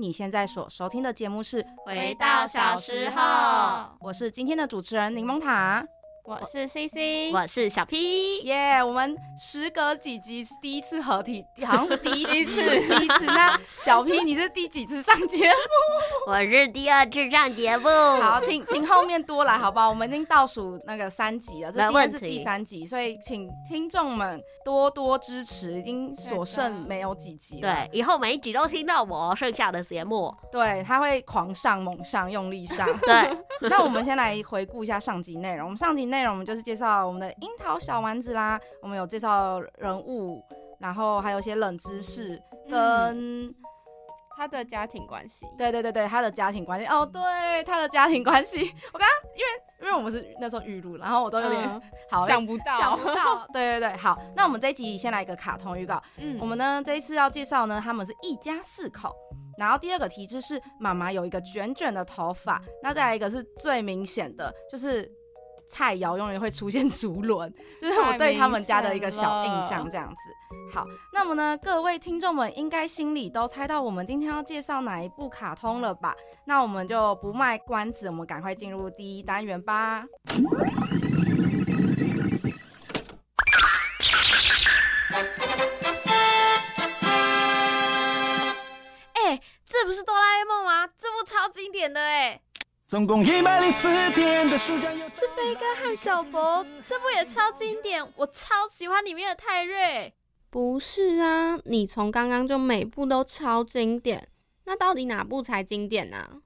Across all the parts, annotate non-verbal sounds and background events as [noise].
你现在所收听的节目是《回到小时候》，我是今天的主持人柠檬塔。我是 C C，我是小 P，耶！我们时隔几集第一次合体，好像是第一次，第一次。那小 P，你是第几次上节目？[laughs] 我是第二次上节目。好，请请后面多来，好不好？我们已经倒数那个三集了，这今天是第三集，所以请听众们多多支持。已经所剩没有几集了，对，以后每一集都听到我剩下的节目。对，他会狂上猛上，用力上。对，[laughs] 那我们先来回顾一下上集内容。我们上集内容，我们就是介绍我们的樱桃小丸子啦，我们有介绍人物，然后还有一些冷知识跟他的家庭关系。对对对对，他的家庭关系。哦，对，他的家庭关系。我刚刚因为因为我们是那时候预录，然后我都有点好想不到，想不到。[laughs] 对对对，好，那我们这一集先来一个卡通预告。嗯，我们呢这一次要介绍呢，他们是一家四口。然后第二个题就是妈妈有一个卷卷的头发，那再来一个是最明显的，就是。菜肴永远会出现 [laughs] 竹轮，就是我对他们家的一个小印象，这样子。好，那么呢，各位听众们应该心里都猜到我们今天要介绍哪一部卡通了吧？那我们就不卖关子，我们赶快进入第一单元吧。哎，这不是哆啦 A 梦吗？这部超经典的哎。总共一百零四天的暑假，是飞哥和小佛，这部也超经典，我超喜欢里面的泰瑞。不是啊，你从刚刚就每部都超经典，那到底哪部才经典呢？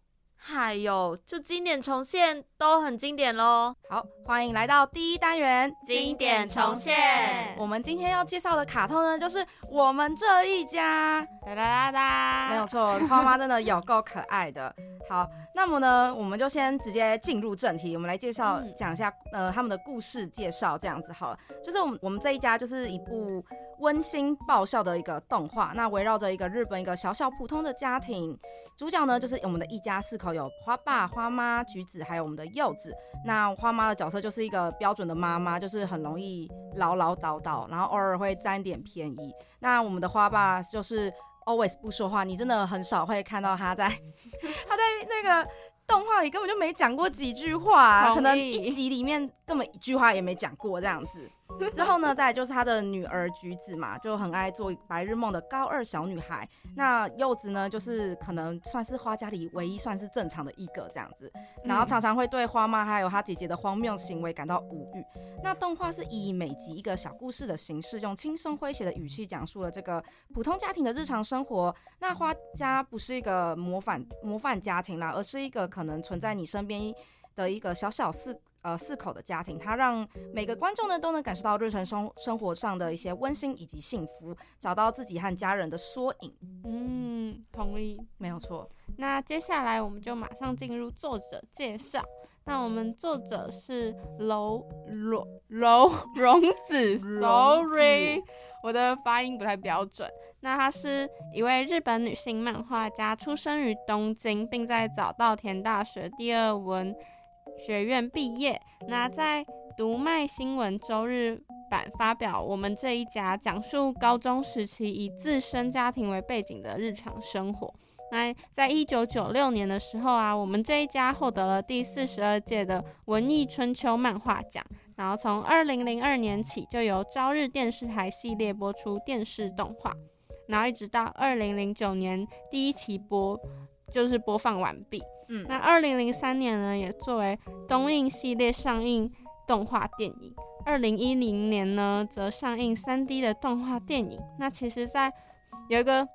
还有，就经典重现都很经典喽。好，欢迎来到第一单元经典重现。我们今天要介绍的卡通呢，就是我们这一家。哒哒哒哒，没有错，花妈真的有够可爱的。[laughs] 好，那么呢，我们就先直接进入正题，我们来介绍讲一下呃他们的故事介绍，这样子好了。就是我们我们这一家就是一部。温馨爆笑的一个动画，那围绕着一个日本一个小小普通的家庭，主角呢就是我们的一家四口，有花爸、花妈、橘子，还有我们的柚子。那花妈的角色就是一个标准的妈妈，就是很容易唠唠叨叨，然后偶尔会占点便宜。那我们的花爸就是 [laughs] always 不说话，你真的很少会看到他在 [laughs] 他在那个动画里根本就没讲过几句话，可能一集里面根本一句话也没讲过这样子。之后呢，再就是他的女儿橘子嘛，就很爱做白日梦的高二小女孩。那柚子呢，就是可能算是花家里唯一算是正常的一个这样子，然后常常会对花妈还有她姐姐的荒谬行为感到无语。那动画是以每集一个小故事的形式，用轻松诙谐的语气讲述了这个普通家庭的日常生活。那花家不是一个模范模范家庭啦，而是一个可能存在你身边的一个小小四。呃，四口的家庭，它让每个观众呢都能感受到日常生生活上的一些温馨以及幸福，找到自己和家人的缩影。嗯，同意，没有错。那接下来我们就马上进入作者介绍。那我们作者是楼楼楼 [laughs] 荣子，Sorry，我的发音不太标准。那她是一位日本女性漫画家，出生于东京，并在早稻田大学第二文。学院毕业，那在读卖新闻周日版发表我们这一家，讲述高中时期以自身家庭为背景的日常生活。那在一九九六年的时候啊，我们这一家获得了第四十二届的文艺春秋漫画奖。然后从二零零二年起，就由朝日电视台系列播出电视动画，然后一直到二零零九年第一期播，就是播放完毕。嗯，那二零零三年呢，也作为东映系列上映动画电影。二零一零年呢，则上映三 D 的动画电影。那其实，在有一个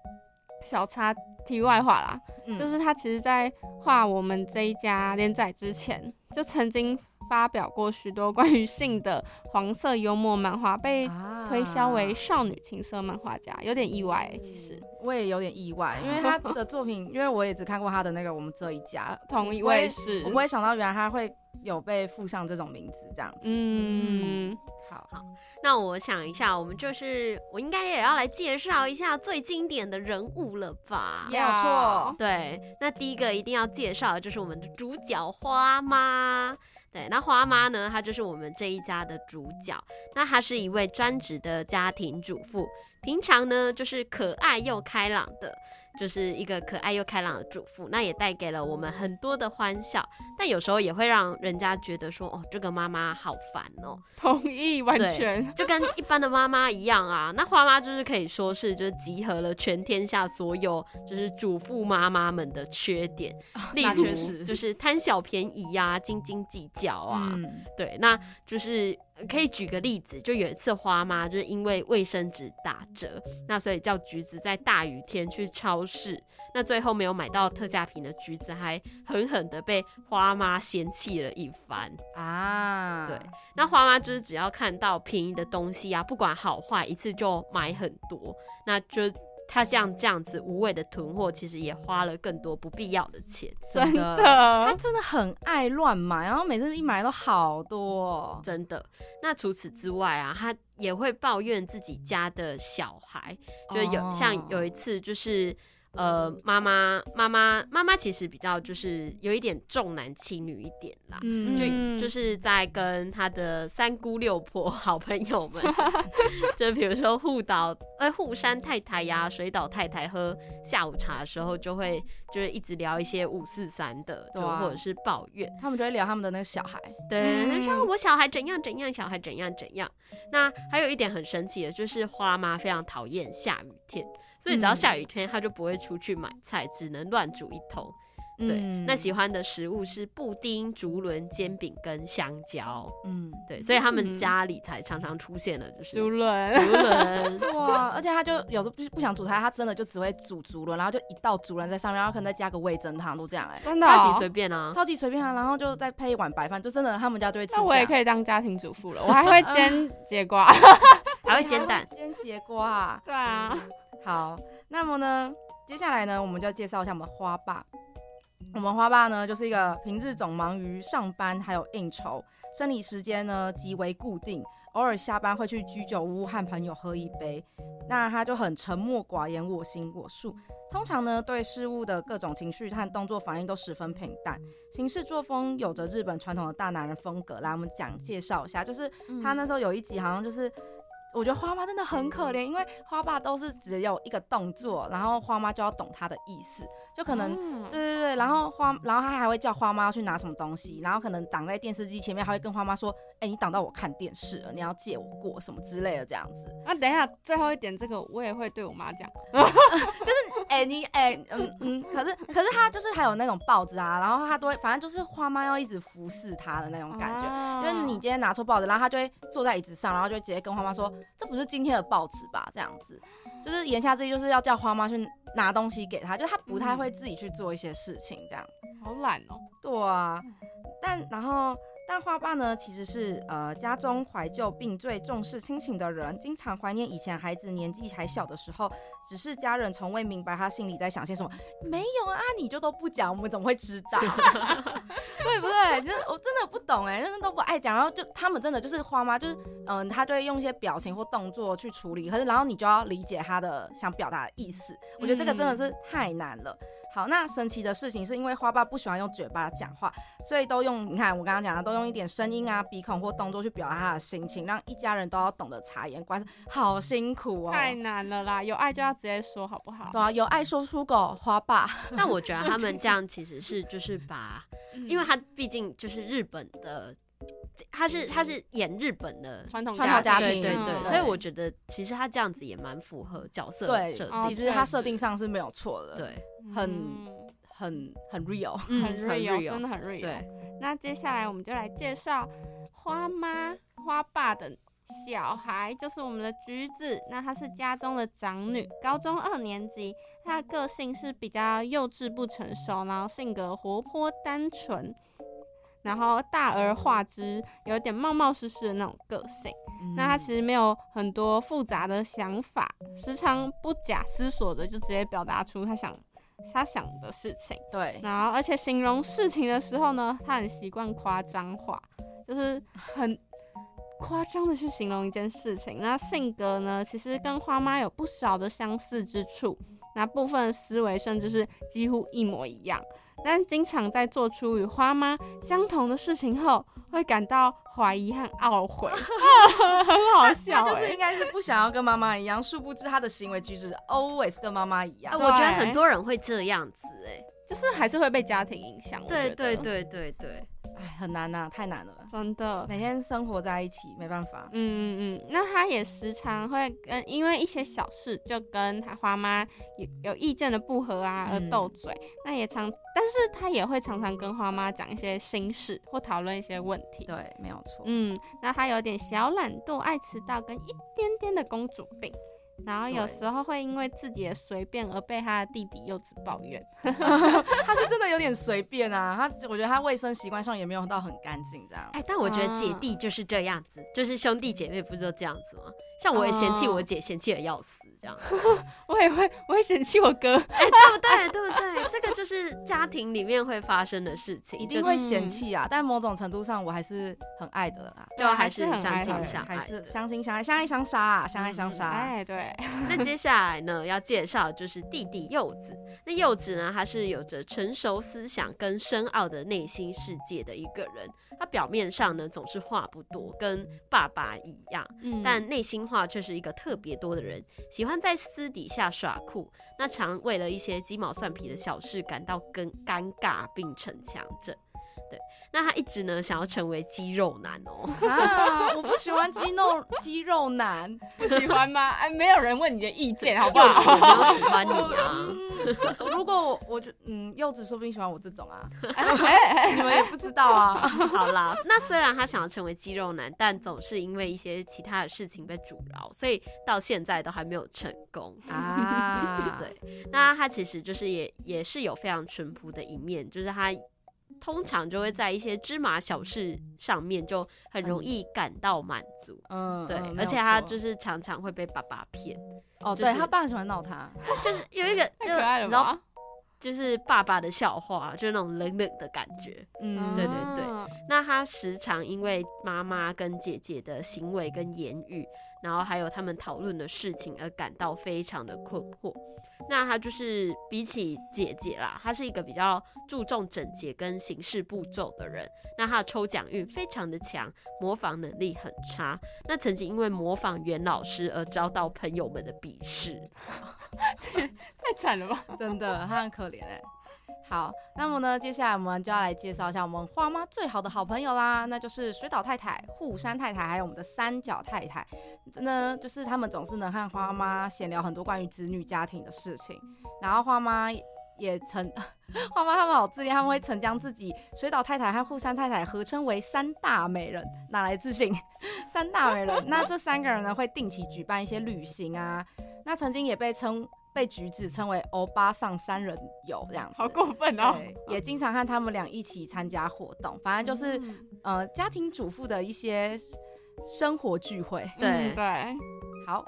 小插题外话啦，就是他其实，在画我们这一家连载之前，就曾经。发表过许多关于性的黄色幽默漫画，被推销为少女情色漫画家，有点意外。其实我也有点意外，因为他的作品，因为我也只看过他的那个《我们这一家》，[laughs] 同一位是，我不会想到原来他会有被附上这种名字这样子。嗯，好好，那我想一下，我们就是我应该也要来介绍一下最经典的人物了吧？没有错，对，那第一个一定要介绍的就是我们的主角花妈。对，那花妈呢？她就是我们这一家的主角。那她是一位专职的家庭主妇，平常呢就是可爱又开朗的，就是一个可爱又开朗的主妇，那也带给了我们很多的欢笑，但有时候也会让人家觉得说，哦，这个妈妈好烦哦，同意，完全。就跟一般的妈妈一样啊。那花妈就是可以说是就是集合了全天下所有就是主妇妈妈们的缺点，[laughs] 例如就是贪小便宜呀、斤斤计较啊，嗯，对，那就是呃可以举个例子，就有一次花妈就是因为卫生纸打折，那所以叫橘子在大雨天去超市，那最后没有买到特价品的橘子，还狠狠的被花妈嫌弃了一番。啊，对，那花妈就是只要看到便宜的东西啊，不管好坏，一次就买很多，那就。她像这样子无谓的囤货，其实也花了更多不必要的钱。真的 [laughs] 他，真的很爱乱买，然后每次一买都好多哦。真的。那除此之外啊，他也会抱怨自己家的小孩，就有、哦像有一次就是。呃，妈妈，妈妈，妈妈其实比较就是有一点重男轻女一点啦，嗯就嗯就是在跟他的三姑六婆 [laughs] 好朋友们，[laughs] 就比如说护岛呃护山太太呀、水岛太太喝下午茶的时候，就会就是一直聊一些五四三的，就或者是抱怨。他们就会聊他们的那个小孩，对，嗯他说我小孩怎样怎样，小孩怎样怎样。那还有一点很神奇的，就是花妈非常讨厌下雨天，所以只要嗯下雨天，她就不会出去买菜，只能乱煮一通。对，嗯那喜欢的食物是布丁、竹轮、煎饼跟香蕉。嗯，对，所以他们嗯家里才常常出现了就是竹轮，竹轮。[laughs] 哇，而且他就有时候不不想煮菜，他真的就只会煮竹轮，然后就一道竹轮在上面，然后可能再加个味增汤，都这样哎、真的哦超级随便啊！超级随便啊，然后就再配一碗白饭，就真的他们家就会吃。那我也可以当家庭主妇了，我还会煎 [laughs] 节瓜。[laughs] 还会煎蛋。煎节瓜、啊。对啊，好，那么呢，接下来呢，我们就要介绍一下我们的花爸。我们花爸呢，就是一个平日总忙于上班还有应酬，生理时间呢极为固定，偶尔下班会去居酒屋和朋友喝一杯。那他就很沉默寡言，我行我素。通常呢，对事物的各种情绪和动作反应都十分平淡，行事作风有着日本传统的大男人风格。来，我们讲介绍一下，就是他那时候有一集好像就是。我觉得花妈真的很可怜，因为花爸都是只有一个动作，然后花妈就要懂他的意思，就可能、嗯对对对，然后花，然后他还会叫花妈去拿什么东西，然后可能挡在电视机前面，还会跟花妈说：“哎、你挡到我看电视了，你要借我过什么之类的这样子。那等一下，最后一点这个我也会对我妈讲。[laughs] 就是哎、你哎、嗯嗯，可是可是他就是还有那种报纸啊，然后他都会，反正就是花妈要一直服侍他的那种感觉。觉因为你今天拿错报纸，然后他就会坐在椅子上，然后就会直接跟花妈说：“这不是今天的报纸吧？”这样子，就是言下之意就是要叫花妈去拿东西给他，就是他不太会自己去做一些事情这样。好懒哦。对啊，但然后但花爸呢，其实是呃家中怀旧并最重视亲情的人，经常怀念以前孩子年纪还小的时候，只是家人从未明白他心里在想些什么。没有啊，你就都不讲，我们怎么会知道？[laughs] 对不对？就是我真的不懂哎、真的都不爱讲，然后就他们真的就是花妈，就是嗯、他就会用一些表情或动作去处理，可是然后你就要理解他的想表达的意思。我觉得这个真的是太难了。好，那神奇的事情是因为花爸不喜欢用嘴巴讲话，所以都用你看我刚刚讲的，都用一点声音啊、鼻孔或动作去表达他的心情，让一家人都要懂得察言观色，好辛苦哦。太难了啦，有爱就要直接说，好不好？对啊，有爱说出口，花爸。那我觉得他们这样其实是就是把，[laughs] 嗯因为他毕竟就是日本的，他是他是演日本的传统传统家对庭对对，嗯所以我觉得其实他这样子也蛮符合角色对设定其。实他设定上是没有错的，，对，很嗯 [laughs] 很很 real。嗯很 real，真的很 real。对，那接下来我们就来介绍花妈花爸的小孩，就是我们的橘子。那她是家中的长女，高中二年级。她的个性是比较幼稚不成熟，然后性格活泼单纯，然后大而化之，有一点冒冒失失的那种个性。那他其实没有很多复杂的想法，时常不假思索的就直接表达出他想他想的事情。对，然后而且形容事情的时候呢，他很习惯夸张化，就是很夸张的去形容一件事情。那性格呢，其实跟花妈有不少的相似之处。那部分思维甚至是几乎一模一样。但经常在做出与花妈相同的事情后，会感到怀疑和懊悔，[laughs] 很好笑、欸。就是应该是不想要跟妈妈一样，殊不知他的行为举止 always 跟妈妈一样啊。我觉得很多人会这样子哎、就是还是会被家庭影响。我对，对对对对，哎，很难呐、太难了，真的。每天生活在一起，没办法。嗯嗯嗯，那他也时常会跟因为一些小事就跟他花妈有有意见的不合啊而嗯斗嘴，那也常，但是他也会常常跟花妈讲一些心事或讨论一些问题。对，没有错。嗯，那他有点小懒惰、爱迟到跟一点点的公主病，然后有时候会因为自己的随便而被他的弟弟幼稚抱怨。[laughs] 他是真的有点随便啊，他我觉得他卫生习惯上也没有到很干净这样。哎，但我觉得姐啊弟就是这样子，就是兄弟姐妹不是都这样子吗？像我也嫌弃哦我姐，嫌弃的要死，这样，[laughs] 我也会，我会嫌弃我哥。哎，对不对？对不对？这个就是家庭里面会发生的事情，一定会嫌弃啊，但某种程度上我还是很爱的啦，就还是还是很相亲相爱还是。相亲相爱，相爱相杀啊，相爱相杀。哎，对，[laughs] 那接下来呢，要介绍就是弟弟柚子。那柚子呢，他是有着成熟思想跟深奥的内心世界的一个人。他表面上呢总是话不多，跟爸爸一样，嗯但内心话却是一个特别多的人，喜欢在私底下耍酷，那常为了一些鸡毛蒜皮的小事感到跟尴尬并逞强着。对，那他一直呢想要成为肌肉男哦。[laughs] 啊，我不喜欢肌肉 [laughs] 肌肉男，不喜欢吗？哎，没有人问你的意见，好不好？有没有喜欢你啊？嗯，如果我我就嗯，柚子说不定喜欢我这种啊，[laughs] 哎哎哎你们也不知道啊。好啦，那虽然他想要成为肌肉男，但总是因为一些其他的事情被阻挠，所以到现在都还没有成功。啊，对，那他其实就是也也是有非常淳朴的一面，就是他通常就会在一些芝麻小事上面就很容易感到满足。嗯，对，嗯而且他就是是常常会被爸爸骗，哦，就是对他爸很喜欢闹他，[laughs] 就是有一个太可爱了你知道吧？就是爸爸的笑话，就是那种冷冷的感觉。嗯，对对对啊那他时常因为妈妈跟姐姐的行为跟言语，然后还有他们讨论的事情而感到非常的困惑。那他就是比起姐姐啦，他是一个比较注重整洁跟行事步骤的人。那他的抽奖运非常的强，模仿能力很差。那曾经因为模仿袁老师而遭到朋友们的鄙视。[laughs] 太惨了吧？[laughs] 真的，他很可怜哎。好，那么呢，接下来我们就要来介绍一下我们花妈最好的好朋友啦，那就是水岛太太、户山太太，还有我们的三角太太。呢，就是他们总是能和花妈闲聊很多关于子女家庭的事情，然后花妈也曾，[laughs] 花妈他们好自恋，他们会曾将自己水岛太太和户山太太合称为三大美人，哪来自信？三大美人，那这三个人呢会定期举办一些旅行啊，那曾经也被称被橘子称为欧巴上三人游这样，好过分哦！对，也经常和他们俩一起参加活动，反正就是、嗯呃家庭主妇的一些生活聚会。对嗯对。好，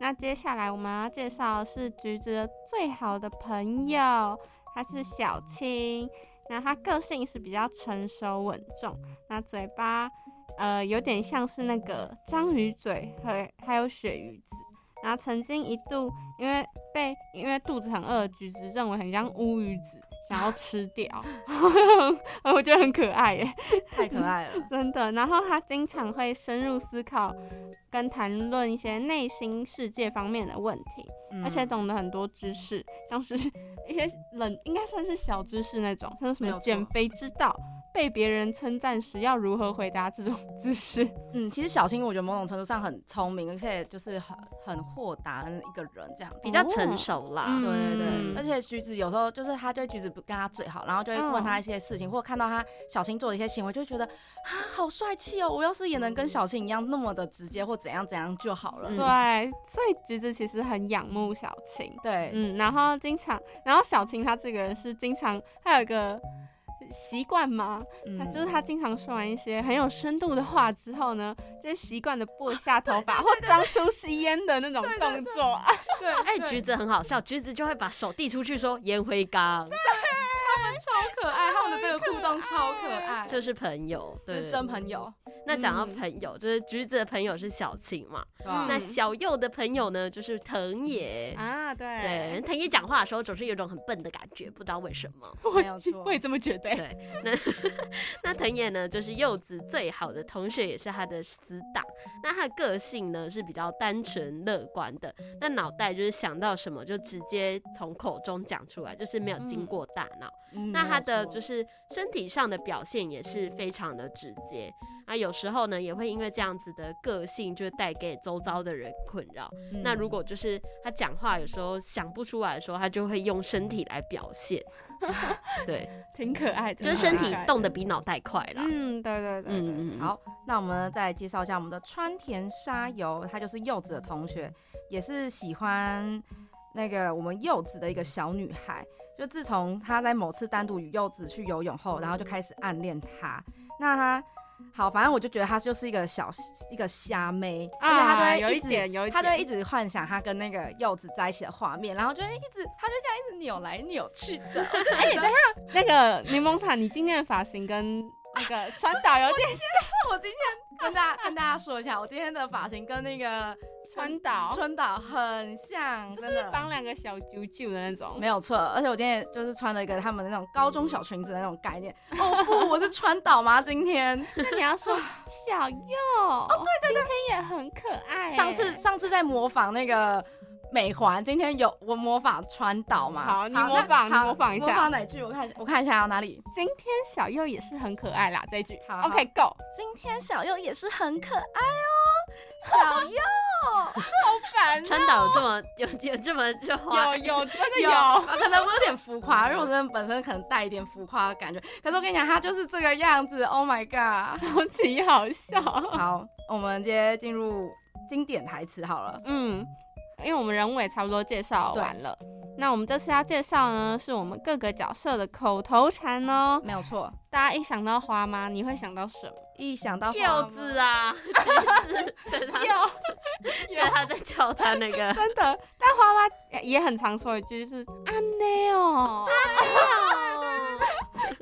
那接下来我们要介绍的是橘子的最好的朋友，他是小青。那他个性是比较成熟稳重，那嘴巴呃有点像是那个章鱼嘴和还有鳕鱼子。然后曾经一度因为被因为肚子很饿的橘子认为很像乌鱼子，想要 [laughs] 吃掉，[laughs] 我觉得很可爱耶。太可爱了。真的。然后他经常会深入思考跟谈论一些内心世界方面的问题，嗯而且懂得很多知识，像是 [laughs] 一些冷应该算是小知识那种，像是什么减肥之道。被别人称赞时要如何回答这种知识？[laughs] 嗯，其实小青我觉得某种程度上很聪明，而且就是很很豁达的一个人这样。比较成熟啦。嗯对对对，嗯而且橘子有时候就是他对橘子不跟他最好，然后就会问他一些事情，或者看到他小青做的一些行为，就会觉得啊好帅气哦！我要是也能跟小青一样那么的直接或怎样怎样就好了。嗯对，所以橘子其实很仰慕小青。对，嗯，然后经常，然后小青她这个人是经常，她有一个习惯吗，他嗯就是他经常说完一些很有深度的话之后呢，[laughs] 就会习惯的拨一下头发，或装出吸烟的那种动作。对。哎，橘子很好笑，橘子就会把手递出去说烟灰缸，[laughs] 他们超可爱，他们的这个互动超可爱，[laughs] 就是朋友，对。就是真朋友。那讲到嗯朋友，就是橘子的朋友是小青嘛，那小右的朋友呢就是藤野。啊，对对，藤野讲话的时候总是有种很笨的感觉，不知道为什么。没有错我也这么觉得欸。对，那 [laughs] 那藤野呢，就是柚子最好的同学，也是他的死党。那他的个性呢是比较单纯乐观的，那脑袋就是想到什么就直接从口中讲出来，就是没有经过大脑。嗯那他的就是是身体上的表现也是非常的直接。啊有时候呢，也会因为这样子的个性，就带给周遭的人困扰。嗯那如果就是他讲话有时候想不出来的时候，他就会用身体来表现。[laughs] 对，[laughs] 挺可爱的，就是身体动得比脑袋快啦。嗯，对对嗯嗯，好，那我们再来介绍一下我们的川田沙游，她就是柚子的同学，也是喜欢那个我们柚子的一个小女孩。就自从她在某次单独与柚子去游泳后，然后就开始暗恋她。那他好，反正我就觉得他就是一个小一个虾妹，而且他就会一直他就会一直幻想他跟那个柚子在一起的画面，然后就会一直，他就这样一直扭来扭去的。我就 [laughs] 哎、等一下，那个柠檬塔，你今天的发型跟那个川岛有点像我今天跟大家跟大家说一下，我今天的发型跟那个 [laughs] 川岛，川岛很像，就是绑两个小揪揪的那种。没有错。而且我今天就是穿了一个他们那种高中小裙子的那种概念。[laughs] 哦不，我是川岛吗？今天 [laughs] 那你要说小右，哦，对对对，今天也很可爱欸。上次上次在模仿那个。美环，今天有我模仿川岛嘛？好你模仿好你模仿一下模仿哪句？我看一下，我看一下有哪里。今天小右也是很可爱啦，这一句。好好 OK Go，今天小右也是很可爱哦，小右好烦 [laughs] 川岛有这么有有这么就花有有真的有，有，啊可能我有点浮夸，因为我真的本身可能带一点浮夸的感觉。可是我跟你讲，他就是这个样子，Oh my god！超级好笑。好，我们直接进入经典台词好了。嗯，因为我们人物也差不多介绍完了，那我们这次要介绍呢，是我们各个角色的口头禅哦。没有错，大家一想到花妈，你会想到什么？一想到柚子啊，[laughs] 柚子，[laughs] 对他，在叫他那个，真的，但花妈也很常说一句，就是安内哦，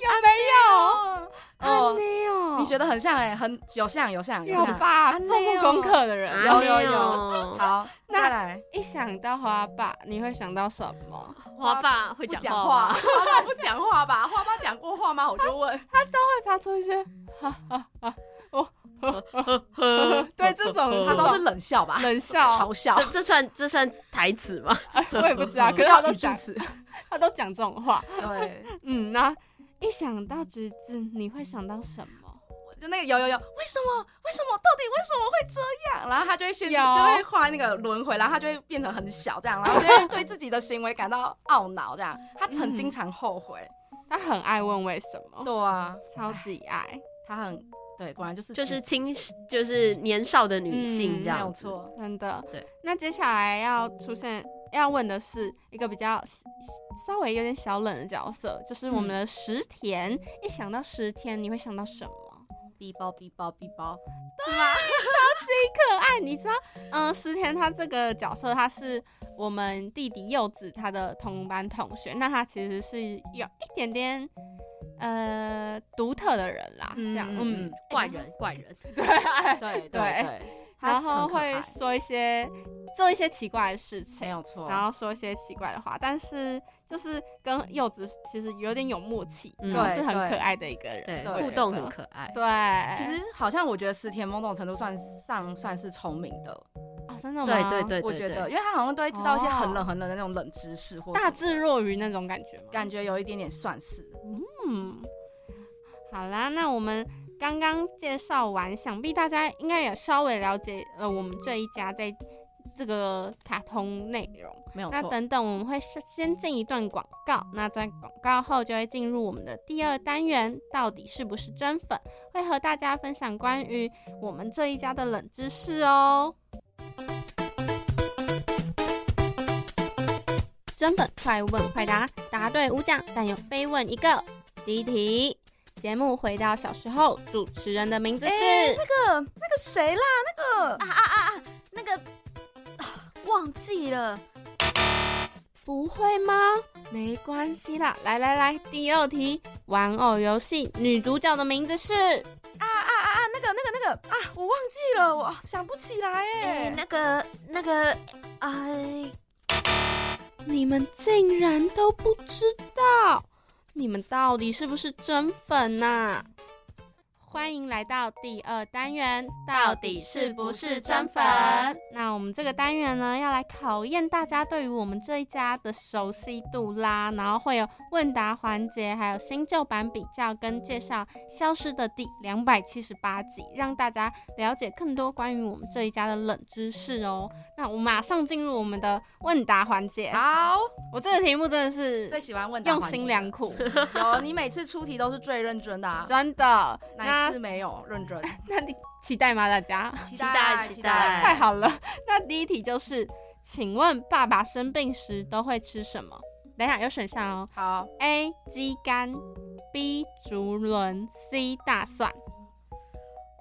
有没有？安哦，你学的很像哎、很有像有像有像。吧？安内做过功课的人啊有有有好，那再来一想到花爸，你会想到什么？花爸会不讲讲话，花爸不讲话吧？[laughs] 花爸讲过话吗？我就问他，都。会发出一些 [laughs] 哈哈哈哦，对这种这种他都是冷笑吧？冷笑，嘲笑哦这，这算这算台词吗？哎我也不知道，可是他都讲。他都讲这种话。对，嗯，那一想到橘子，你会想到什么？就那个有有有，为什么？为什么？到底为什么会这样？然后他就会先就会画那个轮回，然后他就会变成很小这样，然后就会对自己的行为感到懊恼这样。[laughs] 他很经常后悔。他很爱问为什么，对啊，超级爱，他很对，果然就是就是青，就是年少的女性嗯这样子。没有错。真的。对，那接下来要出现要问的是一个比较稍微有点小冷的角色，就是我们的石田。一想到石田，你会想到什么？？B 包 B 包 B 包，对吗？超级可爱，你知道？嗯，石田他这个角色，他是我们弟弟柚子他的同班同学，那他其实是有一点点呃独特的人啦，这样，嗯，嗯，怪人，怪人，[laughs] 对，对对然后会说一些做一些奇怪的事情没情，有错，然后说一些奇怪的话，但是就是跟柚子其实有点有默契，嗯然后是很可爱的一个人，对，互动很可爱。对，其实好像我觉得石田某种程度算上算是聪明的，哦，真的吗？对对对对我觉得，因为他好像都会知道一些很哦冷很冷的那种冷知识，或大智若愚那种感觉吗？感觉有一点点算是。嗯，好啦，那我们刚刚介绍完，想必大家应该也稍微了解了我们这一家在这个卡通内容。没有错。那等等我们会是先进一段广告，那在广告后就会进入我们的第二单元，到底是不是真粉？会和大家分享关于我们这一家的冷知识哦。真粉快问快答，答对五奖，但有非问一个。第一题，节目回到小时候，主持人的名字是、哎那个那个谁啦，那个啊啊啊啊！那个、啊忘记了，不会吗？没关系啦，来来来，第二题，玩偶游戏女主角的名字是啊啊啊啊，那个那个那那个啊，我忘记了，我想不起来哎、哎。那个那个，哎，你们竟然都不知道，你们到底是不是真粉呐、欢迎来到第二单元，到底是不是真粉？那我们这个单元呢，要来考验大家对于我们这一家的熟悉度啦，然后会有问答环节，还有新旧版比较跟介绍《消失的第》两百七十八集，让大家了解更多关于我们这一家的冷知识哦。那我马上进入我们的问答环节。好，我这个题目真的是最喜欢问答用环节心良苦，有你每次出题都是最认真的啊，[laughs] 真的。那哪次没有认真？[laughs] 那你期待吗？大家？期待期待太好了。[laughs] 那第一题就是，请问爸爸生病时都会吃什么？等一下有选项哦好，：A. 鸡肝，B. 竹轮，C. 大蒜。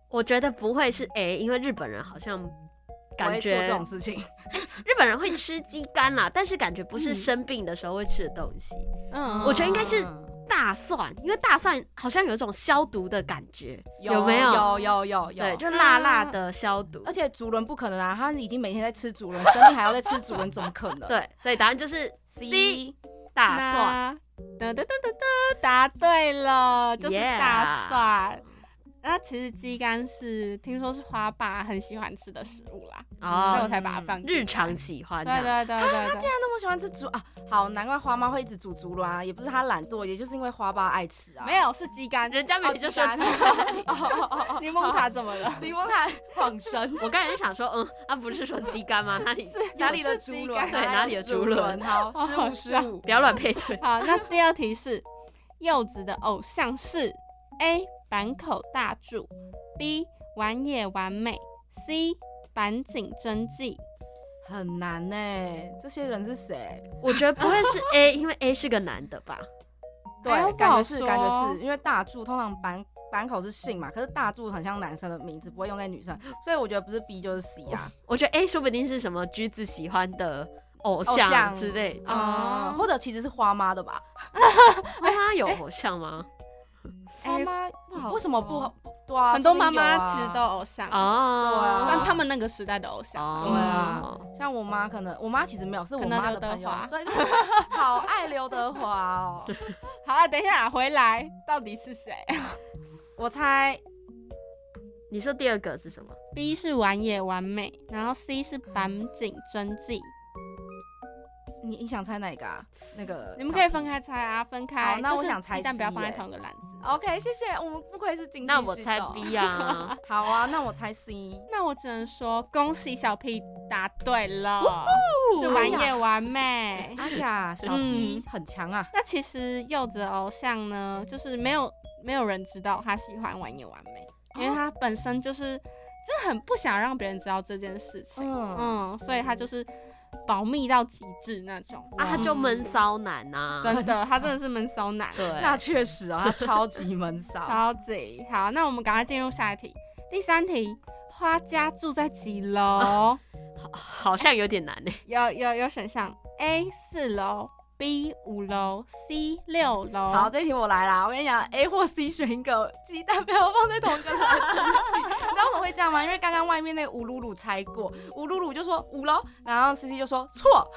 我觉得不会是 A，因为日本人好像感觉做这种事情。[laughs] 日本人会吃鸡肝啦，但是感觉不是嗯生病的时候会吃的东西。嗯我觉得应该是嗯大蒜，因为大蒜好像有一种消毒的感觉，有没有？有有有有，对，就辣辣的消毒。而且主人不可能啊，他已经每天在吃主人，生病还要再吃主人，怎么可能？[laughs] 对，所以答案就是 C 大蒜。那噔噔噔噔噔，答对了，就是大蒜。那其实鸡肝是听说是花爸很喜欢吃的食物啦，所以我哦，才把它放日常喜欢对对样。对对对对。他那么喜欢吃竹啊，好，难怪花妈会一直煮竹轮啊，也不是他懒惰，也就是因为花爸爱吃啊。没有是鸡肝，人家明明就说鸡肝，柠檬塔怎么了？柠檬塔晃神，我刚才就想说，嗯，他不是说鸡肝吗？哪里哪里的竹轮？对哪里的竹轮好，失好误失误。不要乱配对。好，那第二题是柚子的偶像是 A 坂口大柱，B 丸野完美，C 坂井真纪。很难呢，这些人是谁？我觉得不会是 [laughs] A，因为 A 是个男的吧？对，感觉是，感觉是因为大柱通常板板口是姓嘛，可是大柱很像男生的名字，不会用在女生，所以我觉得不是 B 就是 C 啊。我觉得 A 说不定是什么橘子喜欢的偶偶像像之类的。啊，或者其实是花妈的吧？[laughs] 花妈有偶像吗？花妈哎不好为什么不不对啊？很多妈妈其实都偶像，哦，对啊但他们那个时代的偶像。哦，对啊像我妈可能，我妈其实没有，是我可能刘德妈的朋友华，对，[laughs] 好爱刘德华哦。[laughs] 好了，等一下回来，到底是谁 [laughs] 我猜你说第二个是什么？？B 是完野完美，然后 C 是坂井真纪。你你想猜哪个啊？那个你们可以分开猜啊，分开。好那我想猜鸡蛋不要放在同一个篮子。OK，谢谢。我们不愧是经济那我猜 B 啊。[laughs] 好啊，那我猜 C。那我只能说恭喜小 P 答对了，是玩也完美。哎呀，小 P 很强啊。那其实柚子的偶像呢，就是没有没有人知道他喜欢玩也完美，因为他本身就是就是很不想让别人知道这件事情，嗯，嗯，所以他就是保密到极致那种啊，他就嗯闷骚男呐、[laughs] 真的，他真的是闷骚男，对，[laughs] 那确实啊，他超级闷骚。[laughs] 超级好。那我们赶快进入下一题，第三题，花家住在几楼？好好像有点难呢。有有有选项 A 四楼，B 五楼，C 六楼。好，这题我来啦。我跟你讲，A 或 C 选一个，鸡蛋不要放在同一个篮子里。[laughs] 你知道为什么会这样吗？因为刚刚外面那个吴鲁鲁猜过，吴鲁鲁就说五楼，然后 C C 就说错。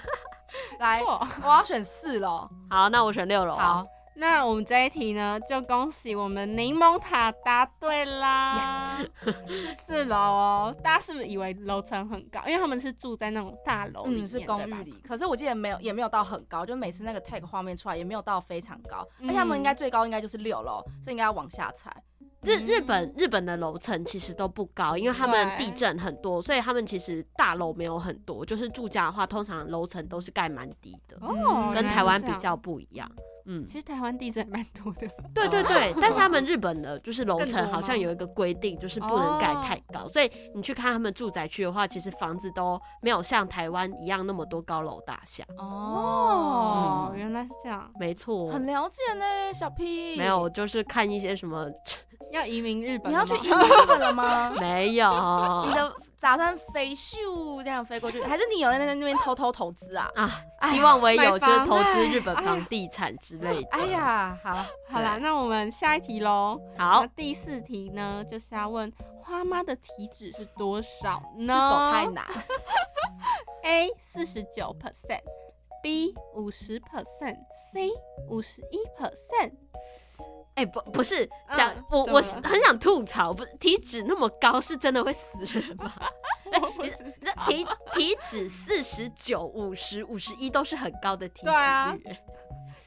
[laughs] 来，我要选四楼。好，那我选六楼。，好那我们这一题呢，就恭喜我们柠檬塔答对啦是四楼哦。大家是不是以为楼层很高？因为他们是住在那种大楼里面，嗯，是公对吧寓里，可是我记得没有，也没有到很高，就每次那个 tag 画面出来也没有到非常高，而且他们应该最高应该就是六楼，所以应该要往下踩。日日本日本的楼层其实都不高，因为他们对地震很多，所以他们其实大楼没有很多。就是住家的话，通常楼层都是盖蛮低的，哦，跟原来台湾比是这样较不一样。嗯，其实台湾地震也蛮多的。对对对，但是他们日本的就是楼层好像有一个规定，就是不能盖太高，所以你去看他们住宅区的话，其实房子都没有像台湾一样那么多高楼大厦。哦，嗯原来是这样。没错，很了解呢，小 P。没有，我就是看一些什么要移民日本你，要去移民日本了吗？[laughs] 没有你的打算飞咻这样飞过去，还是你有在那那边偷偷投资啊？啊，哎希望我也有就是投资哎日本房地产之类的。哎，呀，好，好啦，那我们下一题喽。好，第四题呢，就是要问花妈的体脂是多少呢？是否太难？[laughs] A 四十九 percent，B 五十 percent，C 五十一 percent。哎、不不是讲、嗯我我是很想吐槽，不是体脂那么高是真的会死人吗？[laughs] 你这体体脂四十九、五十、五十一都是很高的体脂对啊率、欸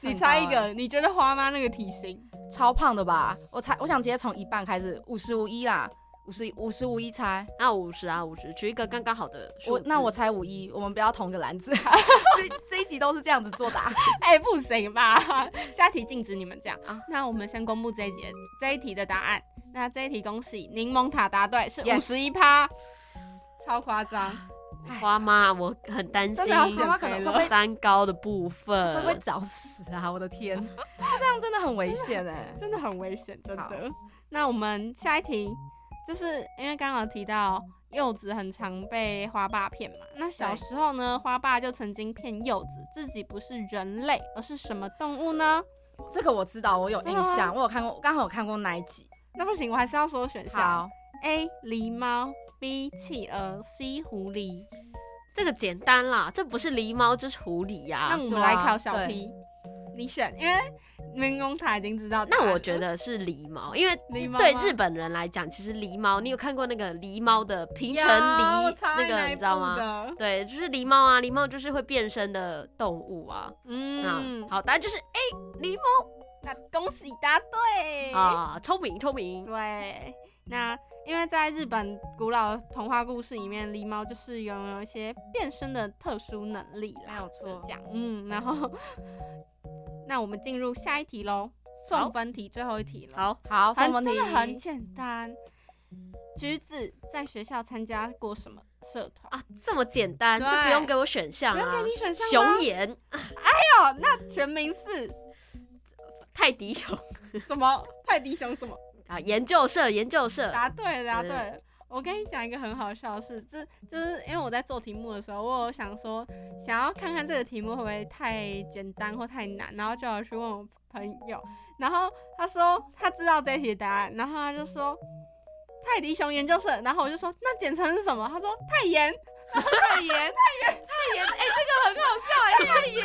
[laughs] 你猜一个，你觉得花妈那个体型？超胖的吧？我猜，我想直接从一半开始，五十五一啦，五十五十五一猜。那五十啊，五十，取一个刚刚好的数。我那我猜五一，我们不要同个篮子。[laughs] 这这一集都是这样子作答。[laughs] 哎、不行吧？下题禁止你们这样啊。那我们先公布这一节这一题的答案。那这一题恭喜柠檬塔答对，是五十一趴，超夸张。花妈，我很担心花妈可能会不会三高的部分。会不会早死啊？我的天，[laughs] 这样真的很危险哎。真的很危险，真的。那我们下一题，就是因为刚刚有提到柚子很常被花爸骗嘛，那小时候呢，花爸就曾经骗柚子自己不是人类，而是什么动物呢？这个我知道，我有印象，我有看过，刚好有看过那一集。那不行，我还是要说选项好，：A. 狸猫，B. 企鹅，C. 狐狸。这个简单啦，这不是狸猫，这是狐狸呀、那我们来考小对 P，你选，因为民工他已经知道。那我觉得是狸猫，因为对日本人来讲，其实狸猫，你有看过那个狸猫的平成狸那个，你知道吗？对，就是狸猫啊，狸猫就是会变身的动物啊。嗯，好，答案就是哎，狸猫那恭喜答对啊，聪明聪明。对，那因为在日本古老的童话故事里面，狸猫就是拥有一些变身的特殊能力啦，没有错就是这样。嗯，然后 [laughs] 那我们进入下一题喽，送分题最后一题了。好，好，送很分题真的很简单。橘子在学校参加过什么社团？啊，这么简单，就不用给我选项啊不用给。你选项吗熊眼、哦，那全名是泰迪熊 [laughs] 什么？泰迪熊什么？啊，研究社，研究社。答对了，答对。我跟你讲一个很好笑的事，这就是因为我在做题目的时候，我有想说，想要看看这个题目会不会太简单或太难，然后就要去问我朋友，然后他说他知道这题的答案，然后他就说泰迪熊研究社，然后我就说那简称是什么？他说泰研，泰妍，太妍，太妍，哎，这个很好笑哎，[laughs] 泰妍，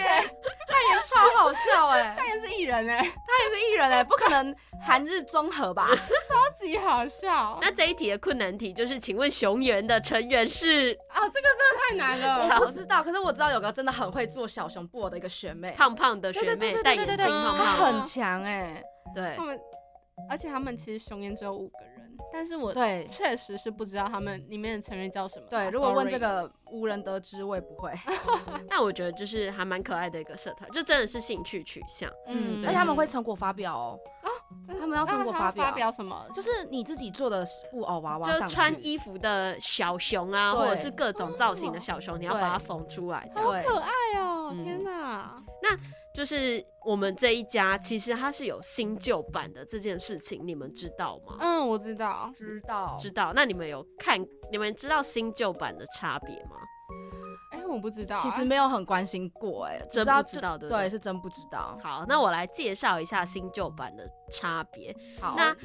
太妍超好笑哎，泰妍是艺人哎、泰妍是艺人哎，不可能韩日综合吧？[laughs] 超级好笑。那这一题的困难题就是，请问熊原的成员是？啊，这个真的太难了。[laughs] 我不知道，可是我知道有个真的很会做小熊布偶的一个学妹，胖胖的学妹，对对对戴眼镜她胖胖的，很强哎，对。他，们，而且他们其实熊原只有五个人，但是我对确实是不知道他们里面的成员叫什么。对，啊如果问这个无人得知，我也不会。[laughs] 但我觉得就是还蛮可爱的一个社团，就真的是兴趣取向。嗯，对而且他们会成果发表哦，啊他们要成果那发表发表什么？就是你自己做的布偶娃娃就穿衣服的小熊啊，或者是各种造型的小熊，你要把它缝出来，这样。对可爱哦！嗯天哪，就是我们这一家其实它是有新旧版的这件事情，你们知道吗？嗯，我知道。知道知道。那你们有看？你们知道新旧版的差别吗？哎，我不知道啊。其实没有很关心过哎，真不知道对对对，是真不知道。好，那我来介绍一下新旧版的差别。好，那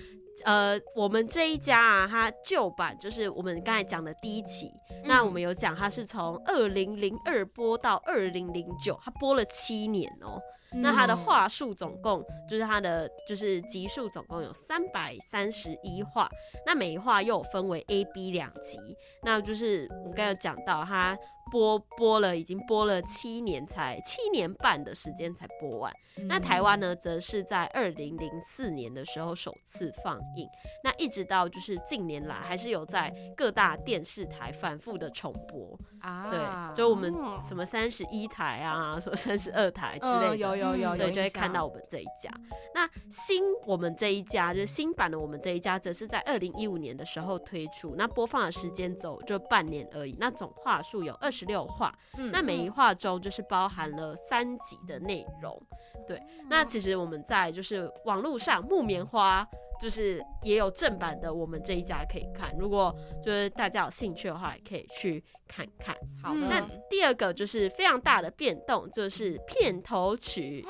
呃，我们这一家啊，它旧版就是我们刚才讲的第一期，那我们有讲它是从二零零二播到二零零九，它播了七年哦、那它的嗯。话数总共就是它的就是集数总共有三百三十一话，那每一话又有分为 A、B 两集，那就是我刚才有讲到它播播了已经播了七年才七年半的时间才播完。那台湾呢，则是在二零零四年的时候首次放映，那一直到就是近年来还是有在各大电视台反复的重播。啊，对，就我们哦什么三十一台啊，什么三十二台之类的，嗯有有有有，对，就会看到我们这一家。那新我们这一家就是新版的我们这一家，则是在二零一五年的时候推出，那播放的时间走就半年而已。那总话数有二十六话，嗯那每一话中就是包含了三集的内容。对，那其实我们在就是网络上木棉花。就是也有正版的，我们这一家可以看。如果就是大家有兴趣的话，也可以去看看。好的，那第二个就是非常大的变动，就是片头曲。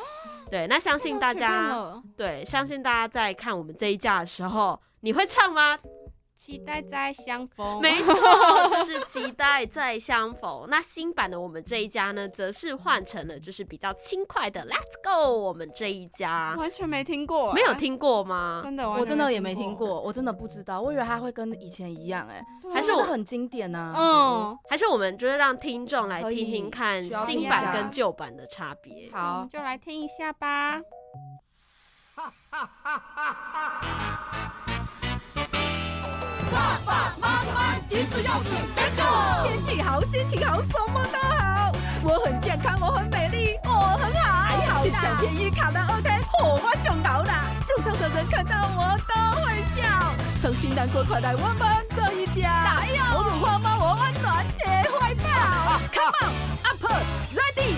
对，那相信大家对，相信大家在看我们这一家的时候，你会唱吗？期待再相逢，没错，就是期待再相逢。那新版的我们这一家呢，则是换成了就是比较轻快的 Let's Go。我们这一家完全没听过，没有听过吗？真的，我真的也没听过，我真的不知道。我以为它会跟以前一样，哎，还是我很经典呢。嗯，还是我们就是让听众来听听看新版跟旧版的差别。好，就来听一下吧。爸爸妈妈，橘子要吃，没错。天气好，心情好，什么都好。我很健康，我很美丽，我很好。去抢便宜，卡拉 OK，火花熊头啦。路上的人看到我都会笑。伤心难过，快来我们这一家。加油！我有花猫，我温暖也怀抱。Come on up, ready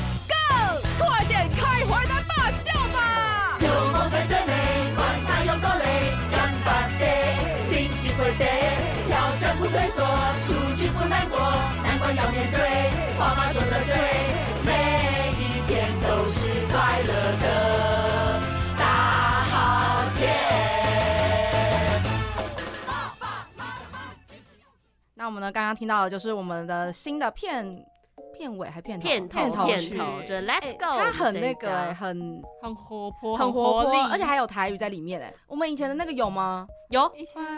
要面对。爸妈说的对，每一天都是快乐的大好天。那我们呢？刚刚听到的就是我们的新的片片尾，还片头片头片头，就 Let's Go。它很那个，很很活泼，很活泼，而且还有台语在里面哎。我们以前的那个有吗？有，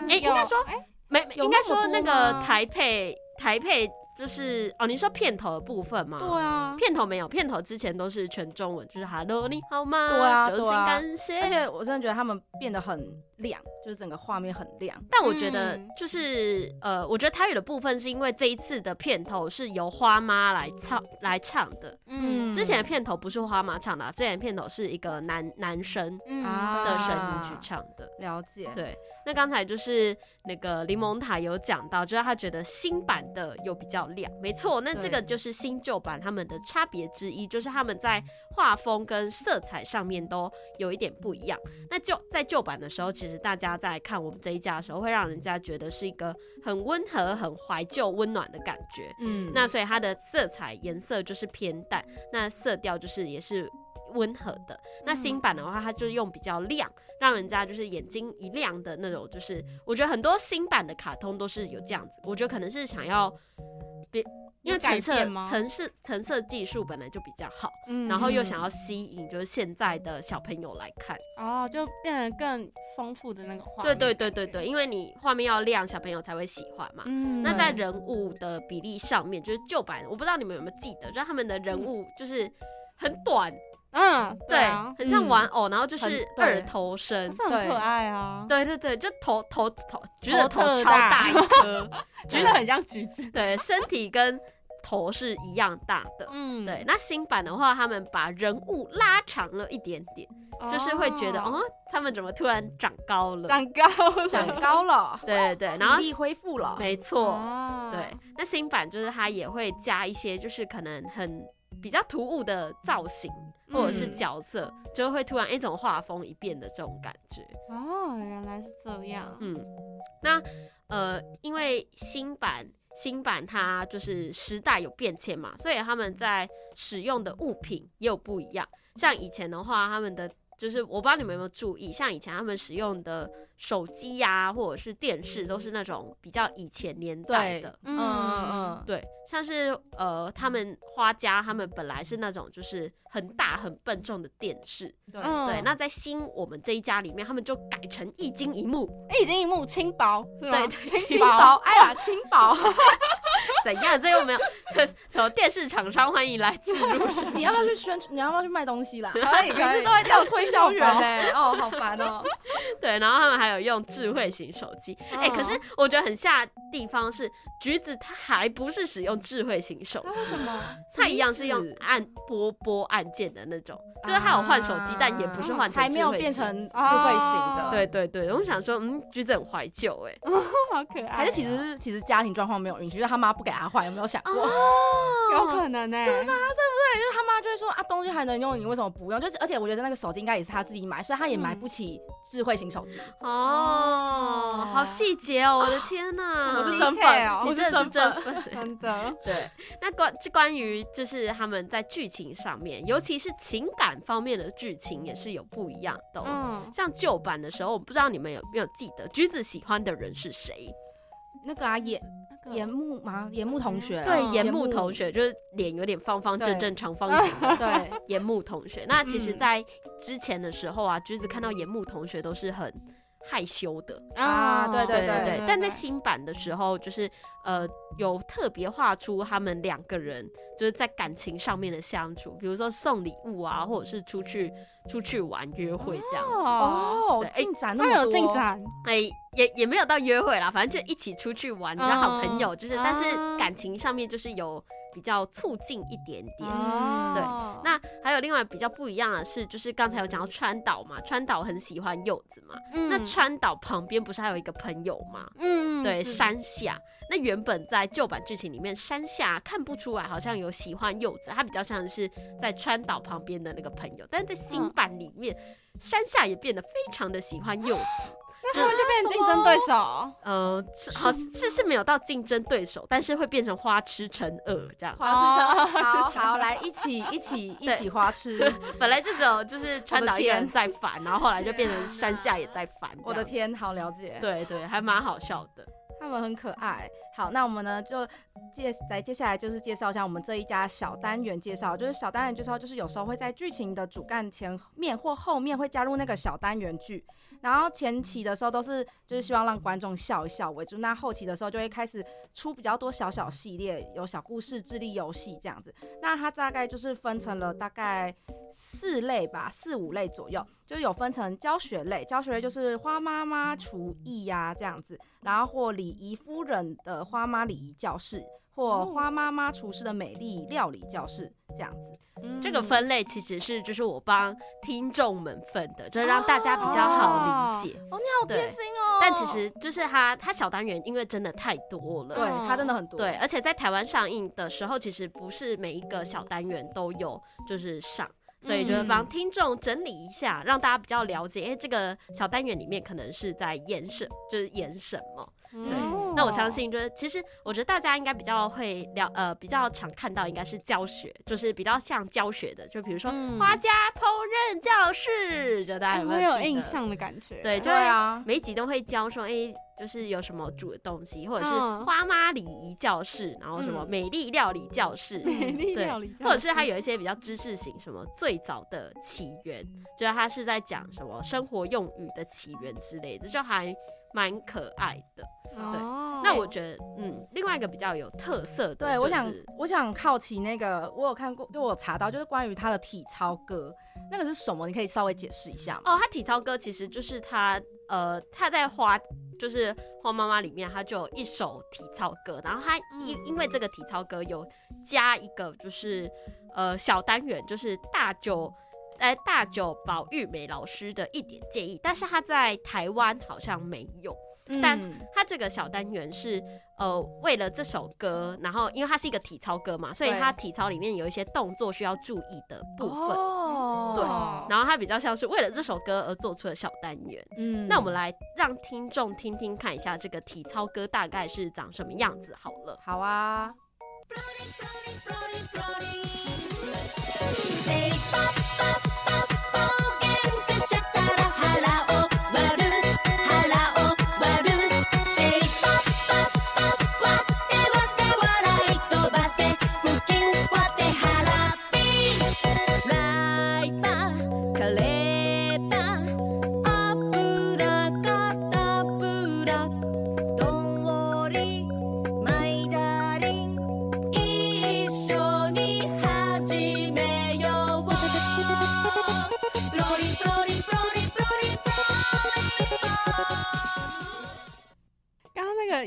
哎，应该说哎。没，应该说那个台配台配就是哦，你说片头的部分吗？对啊，片头没有，片头之前都是全中文，就是 Hello 你好吗？对啊，对啊。感谢。而且我真的觉得他们变得很亮，就是整个画面很亮。但我觉得就是呃，我觉得台语的部分是因为这一次的片头是由花妈来唱来唱的。嗯，之前的片头不是花妈唱的，之前的片头是一个男男生的声音去唱的。了解。对。那刚才就是那个柠檬塔有讲到，就是他觉得新版的有比较亮，没错。那这个就是新旧版他们的差别之一，就是他们在画风跟色彩上面都有一点不一样。那旧在旧版的时候，其实大家在看我们这一家的时候，会让人家觉得是一个很温和、很怀旧、温暖的感觉。嗯，那所以它的色彩颜色就是偏淡，那色调就是也是。温和的那新版的话，它就用比较亮，让人家就是眼睛一亮的那种。就是我觉得很多新版的卡通都是有这样子，我觉得可能是想要别因为橙色橙色橙色技术本来就比较好，嗯，然后又想要吸引就是现在的小朋友来看，哦，就变得更丰富的那个画。对对对对对，因为你画面要亮，小朋友才会喜欢嘛。嗯，那在人物的比例上面，就是旧版，我不知道你们有没有记得，就是他们的人物就是很短。嗯，对，很像玩偶，然后就是二头身，很可爱啊。对对对，就头头头，橘子头超大一颗，橘子很像橘子。对，身体跟头是一样大的。嗯，对。那新版的话，他们把人物拉长了一点点，就是会觉得哦，他们怎么突然长高了？长高，长高了。对对，然后力恢复了。没错。对，那新版就是它也会加一些，就是可能很。比较突兀的造型或者是角色，就会突然一种画风一变的这种感觉。哦，原来是这样。嗯，那呃，因为新版新版它就是时代有变迁嘛，所以他们在使用的物品也有不一样。像以前的话，他们的就是我不知道你们有没有注意，像以前他们使用的手机呀，或者是电视，都是那种比较以前年代的。嗯嗯嗯，对，像是呃，他们花家他们本来是那种就是很大很笨重的电视。对对，那在新我们这一家里面，他们就改成一金一幕，一金一幕轻薄，对，[laughs] 轻薄，哎呀，[laughs] 轻薄。[laughs] 怎样？这又没有什么电视厂商欢迎来植入。你要不要去宣？你要不要去卖东西啦？可以，每次都会掉推销员呢。哦，好烦哦。对，然后他们还有用智慧型手机。哎，可是我觉得很下地方是橘子，它还不是使用智慧型手机，它一样是用按拨拨按键的那种。就是它有换手机，但也不是换成还没有变成智慧型的。对对对，我想说，嗯，橘子很怀旧哎，[laughs] 好可爱。还是其实其实家庭状况没有允许，就是他妈不给他换，有没有想过？有可能呢，对吧？对不对？[laughs] 就是他妈就会说啊，东西还能用，你为什么不用？就是而且我觉得那个手机应该也是他自己买，所以他也买不起智慧型手。手机。哦，好细节哦，我的天哪！[laughs] 我是真真粉哦，你真的是真粉。[laughs] 真的。对，那关就关于就是他们在剧情上面，尤其是情感方面的剧情也是有不一样的、哦。嗯，像旧版的时候，我不知道你们有没有记得橘子喜欢的人是谁？那个啊，岩岩木吗？岩木同学啊，对，嗯岩木同学就是脸有点方方正正、长方形 [laughs] 的对，岩木同学。那其实，嗯在之前的时候啊，橘子看到岩木同学都是很害羞的。啊对对对对，但在新版的时候，就是呃有特别画出他们两个人就是在感情上面的相处，比如说送礼物啊，或者是出去出去玩、约会这样。哦，进展那有进，展，哎、也也没有到约会啦，反正就一起出去玩，然后好朋友，就是、但是啊。感情上面就是有比较促进一点点。哦对那还有另外比较不一样的是，就是刚才有讲到川岛嘛，川岛很喜欢柚子嘛，那嗯川岛旁边不是还有一个朋友吗？嗯对，山下。那原本在旧版剧情里面，山下看不出来好像有喜欢柚子，他比较像是在川岛旁边的那个朋友。但是在新嗯版里面，山下也变得非常的喜欢柚子。那他们就变成竞争对手。呃，是好是是没有到竞争对手，但是会变成花痴成二这样。花痴成恶好来一起一起一起花痴，[laughs] 本来这种就是川岛一个人在烦，然后后来就变成山下也在烦。我的，天，好了解，对对，还蛮好笑的。他们很可爱。好，那我们呢就介来接下来就是介绍一下我们这一家小单元介绍，就是小单元介绍，就是有时候会在剧情的主干前面或后面会加入那个小单元剧，然后前期的时候都是就是希望让观众笑一笑为主，那后期的时候就会开始出比较多小小系列，有小故事、智力游戏这样子。那它大概就是分成了大概四类吧，四五类左右，就是有分成教学类，教学类就是花妈妈厨艺呀、这样子，然后或礼仪夫人的花妈礼仪教室，或花妈妈厨师的美丽料理教室这样子。这个分类其实是就是我帮听众们分的，就是让大家比较好理解。哦，你好对贴心哦！但其实就是它它小单元因为真的太多了，对它真的很多，对，而且在台湾上映的时候，其实不是每一个小单元都有就是上。所以就是嗯帮听众整理一下，让大家比较了解，哎、这个小单元里面可能是在演什，就是演什么。对那我相信，就是其实我觉得大家应该比较会了，呃，比较常看到应该是教学，就是比较像教学的，就比如说嗯。花家烹饪教室，就大家有没会有有印象的感觉。对就对啊，每一集都会教说，哎、就是有什么煮的东西，或者是嗯。花妈礼仪教室，然后什么嗯。美丽料理教室，美丽对料理教室，或者是它有一些比较知识型，什么最早的起源，就是它是在讲什么生活用语的起源之类的，就还蛮可爱的。哦，那我觉得，嗯，另外一个比较有特色的、对，我想我想好奇那个，我有看过，就我有查到，就是关于他的体操歌，那个是什么？你可以稍微解释一下吗？哦，他体操歌其实就是他，呃，他在花，就是花妈妈里面，他就有一首体操歌，然后他因因为这个体操歌有加一个就是呃小单元，就是大九。呃，大九宝玉美老师的一点建议，但是他在台湾好像没有。但嗯。他这个小单元是呃为了这首歌，然后因为它是一个体操歌嘛，所以它体操里面有一些动作需要注意的部分。哦。对然后它比较像是为了这首歌而做出的小单元。嗯。那我们来让听众听听看一下这个体操歌大概是长什么样子好了。好啊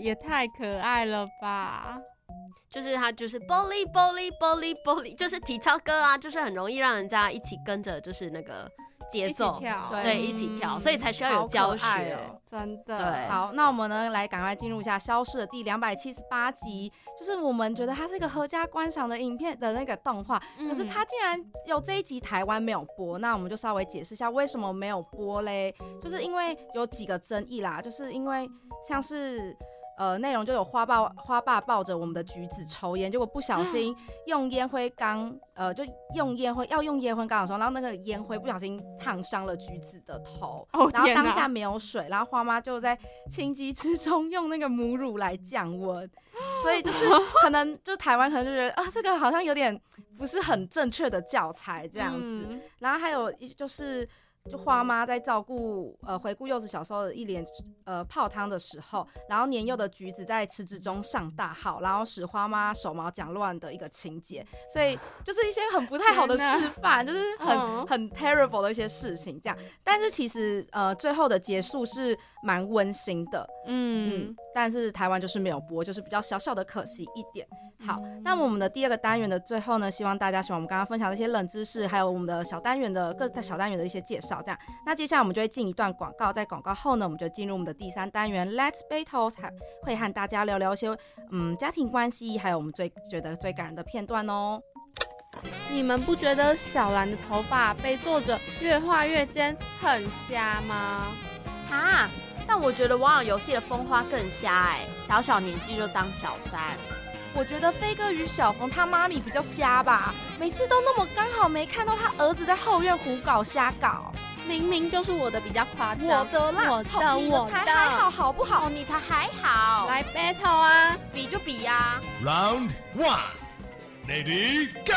也太可爱了吧！就是他就是玻璃玻璃玻璃玻璃，就是体操歌啊，就是很容易让人家一起跟着，就是那个节奏，跳，对对，一起跳，所以才需要有好教学。哦真的好，那我们呢来赶快进入一下《消失的第两百七十八集》，就是我们觉得它是一个合家观赏的影片的那个动画，可是嗯它竟然有这一集台湾没有播，那我们就稍微解释一下为什么没有播嘞？就是因为有几个争议啦，就是因为像是。呃，内容就有花爸花爸抱着我们的橘子抽烟，结果不小心用烟灰缸，呃，就用烟灰要用烟灰缸的时候，然后那个烟灰不小心烫伤了橘子的头，哦然后当下没有水，然后花妈就在情急之中用那个母乳来降温，所以就是 [laughs] 可能就台湾可能就觉得啊，这个好像有点不是很正确的教材这样子。嗯然后还有一就是。就花妈在照顾呃回顾柚子小时候的一脸呃泡汤的时候，然后年幼的橘子在池子中上大号，然后使花妈手忙脚乱的一个情节，所以 [laughs] 就是一些很不太好的示范，就是很、嗯很 terrible 的一些事情这样。但是其实呃最后的结束是蛮温馨的，嗯嗯，但是台湾就是没有播，就是比较小小的可惜一点。好，那么我们的第二个单元的最后呢，希望大家喜欢我们刚刚分享的一些冷知识，还有我们的小单元的各小单元的一些介绍。这样，那接下来我们就会进一段广告，在广告后呢，我们就进入我们的第三单元 Let's Battle，还会和大家聊聊一些嗯家庭关系，还有我们最觉得最感人的片段哦。你们不觉得小兰的头发被作者越画越尖很瞎吗？哈，但我觉得网友游戏的风花更瞎哎、小小年纪就当小三，我觉得飞哥与小冯他妈咪比较瞎吧，每次都那么刚好没看到他儿子在后院胡搞瞎搞。明明就是我的比较夸张，我的啦，我好的我你的才还好，好不好？哦，你才还好，来 battle 啊！比就比呀、Round one, ready go！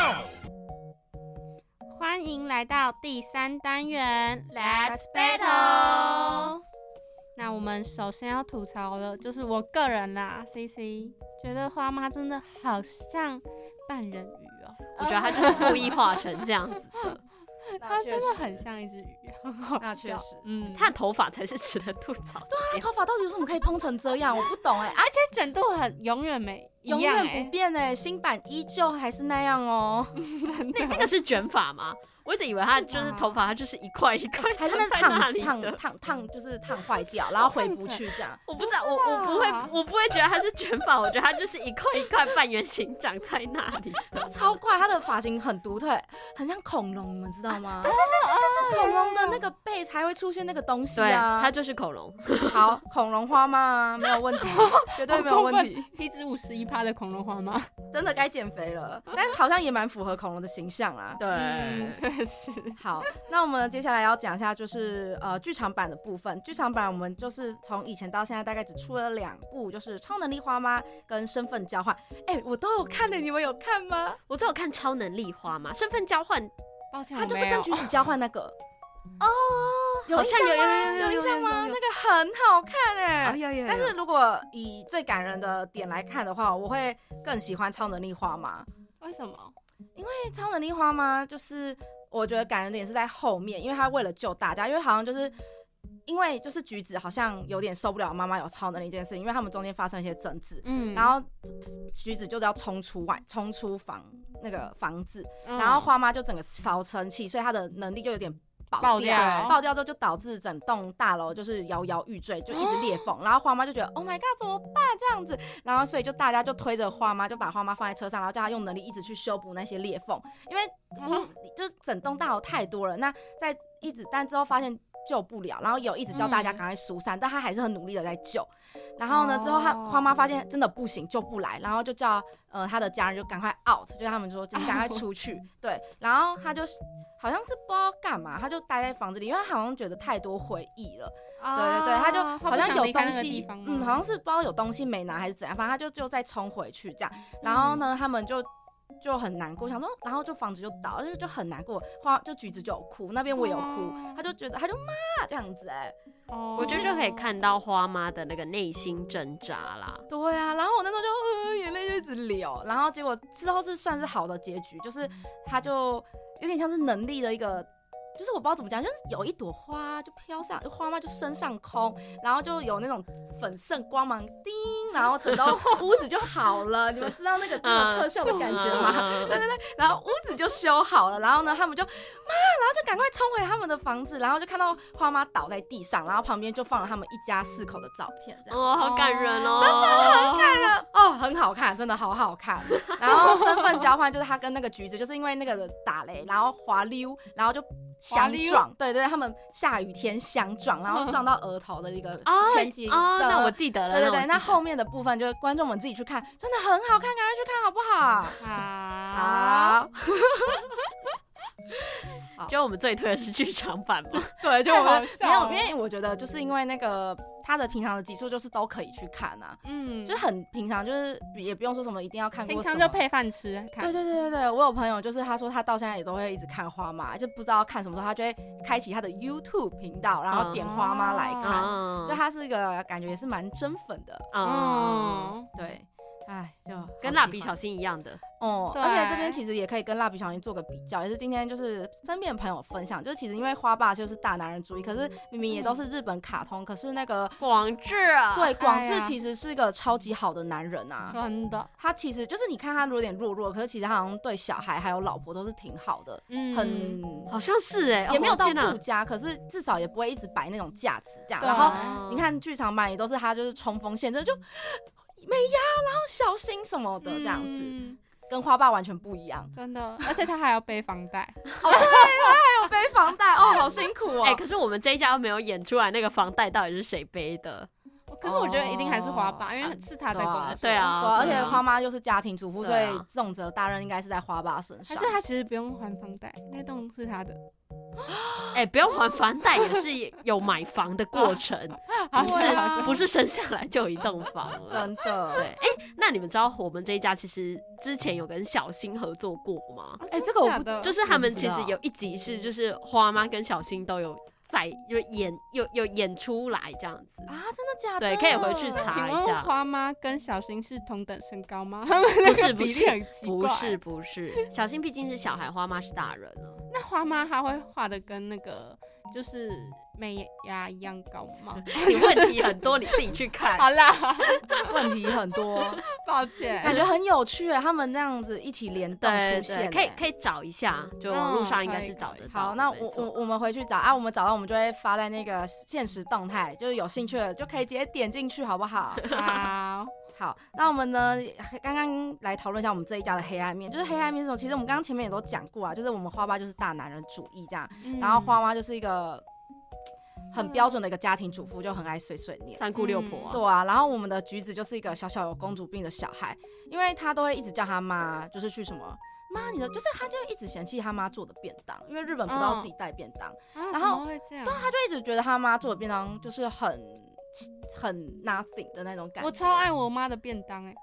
欢迎来到第三单元 Let's battle 那我们首先要吐槽的就是我个人啦，C C 觉得花妈真的好像半人鱼哦，我觉得她就是故意画成这样子的，[laughs] 她真的很像一只鱼，很好那确实嗯，他的头发才是值得吐槽的他点。头发到底有什么可以蓬成这样？我不懂哎、啊，而且卷度很永远没永样远不变哎、新版依旧还是那样哦、[laughs] 那那个是卷发吗？我一直以为他就是头发，他就是一块一块还是那烫。烫烫烫就是烫坏掉，然后回不去这样。我不知道，我我不会啊，我不会觉得他是卷发，我觉得他就是一块一块半圆形长在那里。超怪，他的发型很独特，很像恐龙，你们知道吗？对对对对恐龙的那个背才会出现那个东西对，啊。他就是恐龙。好，恐龙花吗？没有问题，绝对没有问题。[laughs] 一只五十一趴的恐龙花吗？真的该减肥了，但是好像也蛮符合恐龙的形象啊。对，嗯，确实。好，那我们接下来要讲一下，就是呃剧场版的部分。剧场版我们就是从以前到现在大概只出了两部，就是《超能力花妈》跟《身份交换》。哎、我都有看的，你们有看吗？我只有看超能力花妈，身份交换抱歉，它就是跟橘子交换那个。哦，[laughs] 有好印象吗？有有有有有印象吗？那个很好看哎、啊有有有但是如果以最感人的点来看的话，我会更喜欢超能力花妈。为什么？因为超能力花妈就是我觉得感人点是在后面，因为他为了救大家，因为好像就是因为就是橘子好像有点受不了妈妈有超能力这件事情，因为他们中间发生一些争执，嗯然后橘子就是要冲出外，冲出房那个房子，嗯然后花妈就整个超生气，所以她的能力就有点爆爆掉，掉爆掉之后就导致整栋大楼就是摇摇欲坠，就一直裂缝。然后花妈就觉得 Oh my god 怎么办这样子？然后所以就大家就推着花妈，就把花妈放在车上，然后叫她用能力一直去修补那些裂缝，因为嗯就是整栋大楼太多了，那在一直但之后发现。救不了，然后有一直叫大家嗯赶快疏散，但他还是很努力的在救。然后呢，之后他哦花妈发现真的不行，救不来，然后就叫呃他的家人就赶快 out，就让他们说你赶快出去。对，然后他就好像是不知道干嘛，他就待在房子里，因为他好像觉得太多回忆了。对对对，他就哦好像有东西嗯，好像是不知道有东西没拿还是怎样，反正他就就再冲回去这样。然后呢，他们就。就很难过，想说，然后就房子就倒，就就很难过。花就橘子就有哭，那边我有哭，哦他就觉得他就骂这样子哎、哦我觉得就可以看到花妈的那个内心挣扎啦。对啊，然后我那时候就呃眼泪就一直流，然后结果之后是算是好的结局，就是他就有点像是能力的一个，就是我不知道怎么讲，就是有一朵花就飘上，花嘛就升上空，然后就有那种粉色光芒叮，然后整个屋子就好了。你们知道那个那种特效的感觉吗？嗯对对对，然后屋子就修好了，然后呢，他们就妈，然后就赶快冲回他们的房子，然后就看到花妈倒在地上，然后旁边就放了他们一家四口的照片，这样。哇，好感人哦，真的很感人哦，很好看，真的好好看。然后身份交换就是他跟那个橘子，就是因为那个打雷，然后滑溜，然后就相撞，对对，他们下雨天相撞，然后撞到额头的一个哦前几哦，的那我记得了，对对对，那后面的部分就是观众们自己去看，真的很好看，赶快去看好不好？好，好，[laughs] 就我们最推的是剧场版嘛，[laughs] 对，就我们没有，因为我觉得就是因为那个他的平常的集数就是都可以去看啊，嗯，就是很平常，就是也不用说什么一定要看过平，常就配饭吃看。对对对对对，我有朋友就是他说他到现在也都会一直看花妈，就不知道看什么时候，他就会开启他的 YouTube 频道，然后点花妈来看，嗯所以他是一个感觉也是蛮真粉的，嗯，嗯，对，哎，就跟蜡笔小新一样的，哦，对。而且这边其实也可以跟蜡笔小新做个比较，也是今天就是分辨朋友分享，就是其实因为花爸就是大男人主义，可是明明也都是日本卡通，可是那个广志啊，对广志其实是个超级好的男人啊。真的，他其实就是你看他有点弱弱，可是其实他好像对小孩还有老婆都是挺好的，嗯，很好像是哎，也没有到顾家，可是至少也不会一直摆那种架子这样。然后啊你看剧场版也都是他就是冲锋陷阵，就美呀，然后小心什么的这样子，嗯跟花爸完全不一样。真的，而且他还要背房贷，哦，对，他还有背房贷，哦，好辛苦哦。哎，可是我们这一家都没有演出来那个房贷到底是谁背的，可是我觉得一定还是花爸，哦因为是他在工作。对啊对啊，而且花妈又是家庭主妇，所以重责大任应该是在花爸身还上。是他其实不用还房贷，那栋是他的。[gasps] 哎，不用还房贷也是有买房的过程，[laughs] 不是不是生下来就有一栋房了。真的。对，哎，那你们知道我们这一家其实之前有跟小新合作过吗？哎这个我不就是他们其实有一集是就是花妈跟小新都有在有演有有演出来这样子。啊，真的假的？对可以回去那查一下花妈跟小新是同等身高吗？[laughs] 他们那不是不是。不是。不是，小新毕竟是小孩，花妈是大人了。那花妈她会画的跟那个就是美伢一样高吗？[laughs] 你问题很多，你自己去看。好啦，[laughs] 问题很多，抱歉。感觉很有趣欸。他们那样子一起联动出现欸，可以可以找一下，就网络上应该是找得到。好，那我我我们回去找啊，我们找到我们就会发在那个现实动态，就是有兴趣的就可以直接点进去，好不好？好，[laughs] 好，那我们呢，刚刚来讨论一下我们这一家的黑暗面，就是黑暗面是什么？其实我们刚刚前面也都讲过啊，就是我们花爸就是大男人主义这样，然后花妈就是一个很标准的一个家庭主妇，就很爱碎碎念。三姑六婆啊，对啊，然后我们的橘子就是一个小小有公主病的小孩，因为他都会一直叫他妈，就是去什么妈你的，就是他就一直嫌弃他妈做的便当，因为日本不知道自己带便当，啊然后怎么会这样？他就一直觉得他妈做的便当就是很很 nothing 的那种感觉。我超爱我妈的便当哎，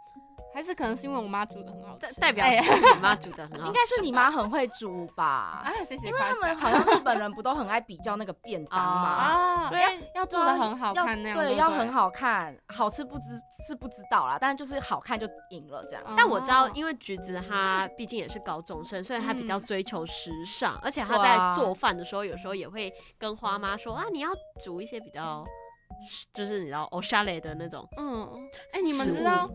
还是可能是因为我妈煮的很好吃代。代表哎是你妈煮的很好 [laughs] 应。该是你妈很会煮吧？[laughs] 啊，谢谢因为。他们好像日本人不都很爱比较那个便当嘛？啊，所以要要做的很好要看那样，对，要很。好看，好吃不知是不知道啦，但就是好看就赢了这样。哦但我知道，因为橘子她毕竟也是高中生，所以她比较嗯追求时尚，而且她对啊在做饭的时候，有时候也会跟花妈说啊，你要煮一些比较，就是你知道 o s h a l e 的那种。嗯，哎、你们知道，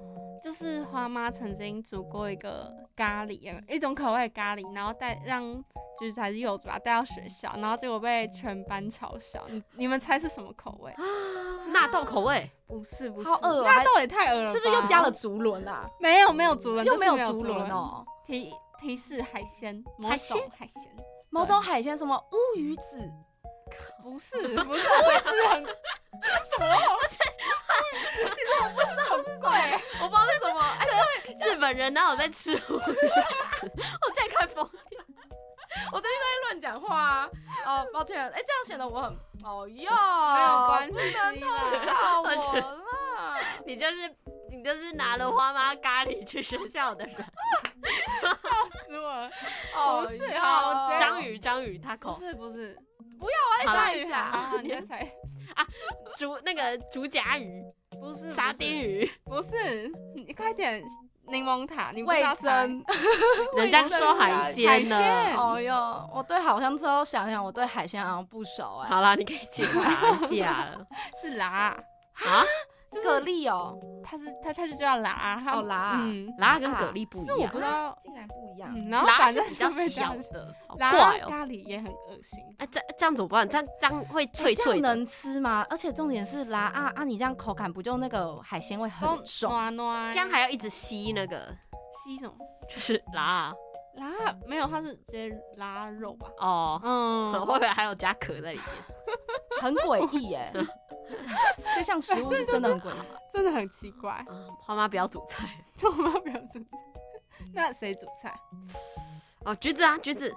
就是花妈曾经煮过一个咖喱，呃一种口味的咖喱，然后带让就是还是柚子吧带到学校，然后结果被全班嘲笑。你你们猜是什么口味？纳豆口味，不是不是，好恶纳豆也太恶了，是不是又加了竹轮啊？没有没有竹轮，又没有竹轮。哦。提提示海鲜，某海鲜种海鲜，某种海鲜什么乌鱼子，不是不是，我 [laughs] 是很什么？我不知道是什么。哎，日本人哪有在吃？我在看疯掉。我最近都在乱讲话啊。哦，抱歉。哎，这样显得我很……哦哟，没有关不能系偷啦。笑我了。你就是你就是拿了花妈咖喱去学校的人。[laughs] 笑死我了！哦不是哟好我直接章鱼章鱼不 taco 是不是，我来好啦猜一下。啊，你在猜 [laughs] 啊？竹那个竹夹鱼不是沙丁，鱼。不是，你快点柠檬塔，你不知味增。[laughs] 人家说海鲜呢。海鲜哦哟，我对好像之后想想，我对海鲜好像不熟哎。好啦，你可以检查一下了 [laughs] 是啦，啊。蛤蜊哦，它是它它就叫辣，它哦辣嗯，辣跟蛤蜊不一样是我不，知道，竟然不一样。嗯，然后辣反正是比较就被小样的，好辣怪哦。咖喱也很恶心，哎，这这样怎么办？这样这样会脆脆能吃吗？而且重点是辣啊啊！你这样口感不就那个海鲜味很爽？暖暖，这样还要一直吸那个，吸什么？就是辣辣没有，它是直接拉肉吧？哦。嗯，会不会还有加壳在里面？[laughs] 很诡异耶。[laughs] 这像食物是真的很诡异。真的很奇怪，啊，花妈不要煮菜就我们不要煮菜。那谁煮菜？哦。橘子啊，橘子，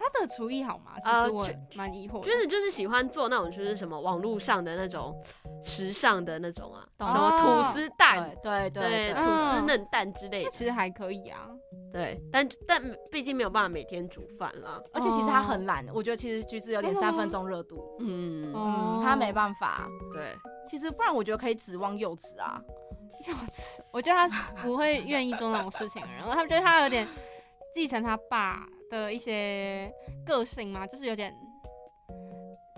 他的厨艺好吗？其呃实我橘蛮疑惑的。橘子就是喜欢做那种就是什么网络上的那种时尚的那种啊，什么吐司蛋，对对对吐，司嫩蛋之类的。其实还可以啊。对，但但毕竟没有办法每天煮饭啦。而且其实他很懒，我觉得其实橘子有点三分钟热度，嗯，嗯，他没办法。对，其实不然，我觉得可以指望柚子啊。[laughs] 柚子，我觉得他是不会愿意做那种事情的人，他觉得他有点继承他爸的一些个性嘛，就是有点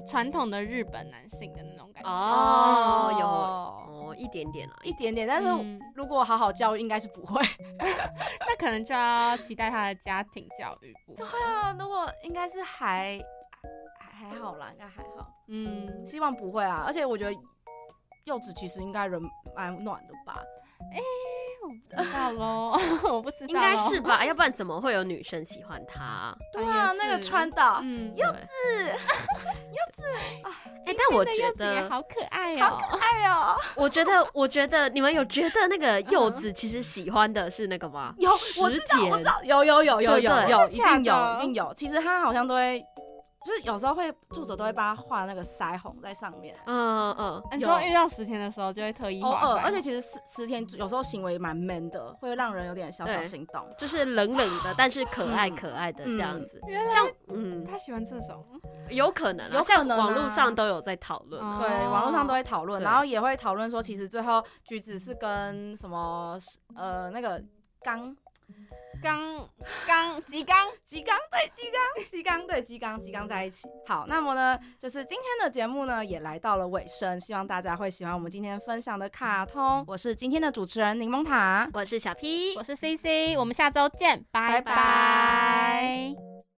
传统的日本男性的那种感觉。哦，有一点点啊。一点点，但是嗯如果好好教育，应该是不会。[laughs] 那可能就要期待他的家庭教育部对。啊，如果应该是还还还好啦，应该还好，嗯，希望不会啊。而且我觉得柚子其实应该人蛮暖的吧？不 [laughs] 知道喽，[laughs] 我不知道，应该是。吧，要不然怎么会有女生喜欢他？对啊，那个是川岛，嗯，柚子，[laughs] 柚子，哎，但我觉得好可爱哦，好可爱哦，我觉得，我觉得你们有觉得那个柚子其实喜欢的是那个吗？有我知道，我知道，有有有有有有，一定有一定有。其实他好像都会，就是有时候会作者都会帮他画那个腮红在上面。嗯嗯，你说遇到十天的时候就会特意偶尔，而且其实十十天有时候行为蛮 man 的，会让人有点小小心动。就是冷冷的，但是可爱嗯可爱的这样子。原来像嗯，他喜欢这种，有可能啊，有可能网络上都有在讨论对，网络上都会讨论，然后也会讨论说，其实最后橘子是跟什么呃那个刚刚刚吉刚。吉刚对吉刚吉刚对吉刚吉刚在一起。好，那么呢，就是今天的节目呢也来到了尾声，希望大家会喜欢我们今天分享的卡通。我是今天的主持人柠檬塔，我是小 P，我是 CC，我们下周见，拜拜拜。拜